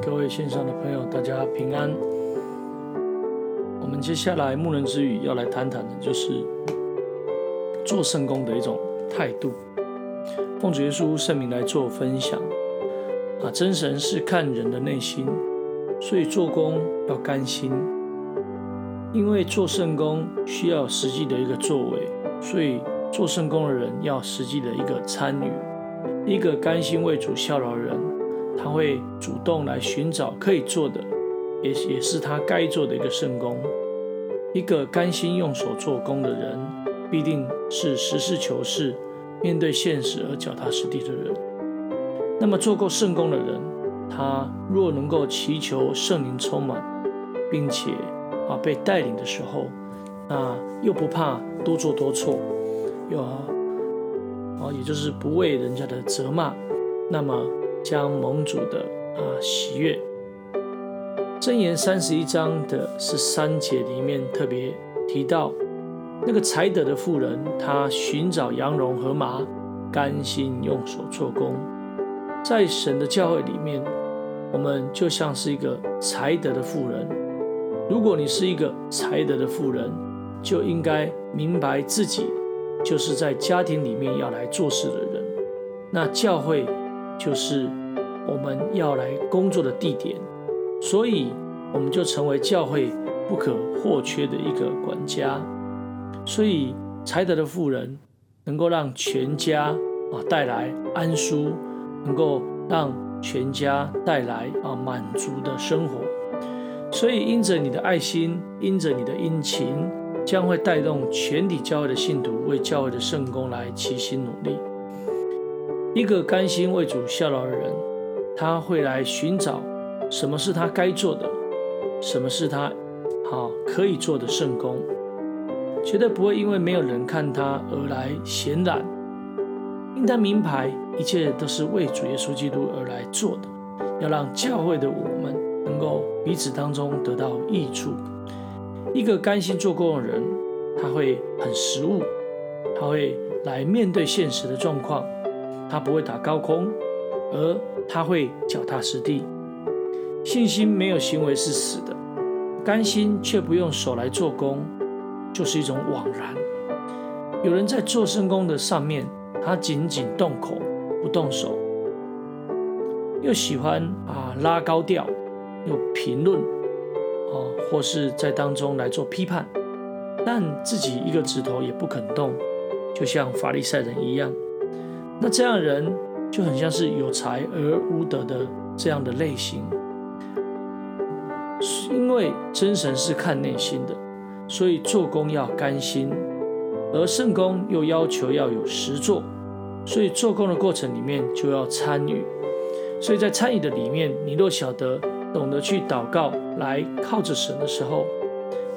各位线上的朋友，大家平安。我们接下来牧人之语要来谈谈的，就是做圣工的一种态度。奉主耶稣圣名来做分享。啊，真神是看人的内心，所以做工要甘心。因为做圣工需要实际的一个作为，所以做圣工的人要实际的一个参与。一个甘心为主效劳的人，他会主动来寻找可以做的，也也是他该做的一个圣工。一个甘心用手做工的人，必定是实事求是，面对现实而脚踏实地的人。那么做过圣工的人，他若能够祈求圣灵充满，并且啊被带领的时候，那又不怕多做多错，又啊，也就是不为人家的责骂，那么将蒙主的啊喜悦。箴言三十一章的十三节里面特别提到，那个才德的妇人，她寻找羊绒和麻，甘心用手做工。在神的教会里面，我们就像是一个才德的妇人。如果你是一个才德的妇人，就应该明白自己就是在家庭里面要来做事的人。那教会就是我们要来工作的地点。所以，我们就成为教会不可或缺的一个管家。所以，才德的富人能够让全家啊带来安舒，能够让全家带来啊满足的生活。所以，因着你的爱心，因着你的殷勤，将会带动全体教会的信徒为教会的圣工来齐心努力。一个甘心为主效劳的人，他会来寻找。什么是他该做的？什么是他好可以做的圣工？绝对不会因为没有人看他而来闲懒。应当明白，一切都是为主耶稣基督而来做的，要让教会的我们能够彼此当中得到益处。一个甘心做工的人，他会很实务，他会来面对现实的状况，他不会打高空，而他会脚踏实地。信心没有行为是死的，甘心却不用手来做工，就是一种枉然。有人在做圣工的上面，他仅仅动口不动手，又喜欢啊拉高调，又评论啊，或是在当中来做批判，但自己一个指头也不肯动，就像法利赛人一样。那这样的人就很像是有才而无德的这样的类型。因为真神是看内心的，所以做工要甘心，而圣工又要求要有实作，所以做工的过程里面就要参与。所以在参与的里面，你若晓得懂得去祷告，来靠着神的时候，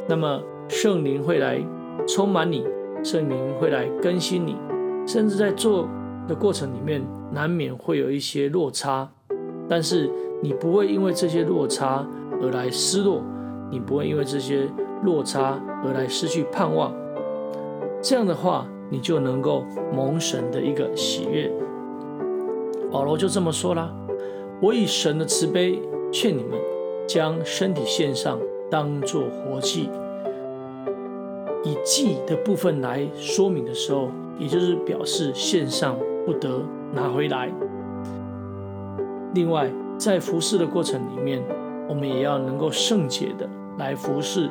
那么圣灵会来充满你，圣灵会来更新你，甚至在做的过程里面难免会有一些落差，但是你不会因为这些落差。而来失落，你不会因为这些落差而来失去盼望。这样的话，你就能够蒙神的一个喜悦。保罗就这么说啦：“我以神的慈悲劝你们，将身体献上，当作活祭。”以祭的部分来说明的时候，也就是表示献上不得拿回来。另外，在服侍的过程里面，我们也要能够圣洁的来服侍，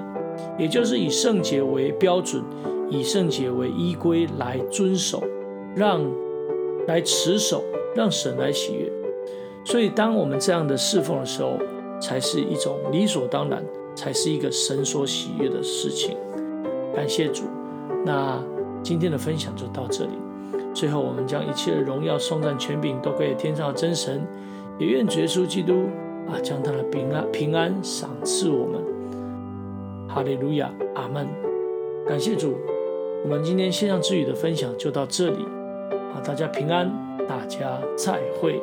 也就是以圣洁为标准，以圣洁为依归来遵守，让来持守，让神来喜悦。所以，当我们这样的侍奉的时候，才是一种理所当然，才是一个神所喜悦的事情。感谢主。那今天的分享就到这里。最后，我们将一切的荣耀、颂赞、权柄都归给天上的真神，也愿主耶稣基督。啊，将他的平安平安赏赐我们，哈利路亚，阿门。感谢主，我们今天线上之语的分享就到这里，啊，大家平安，大家再会。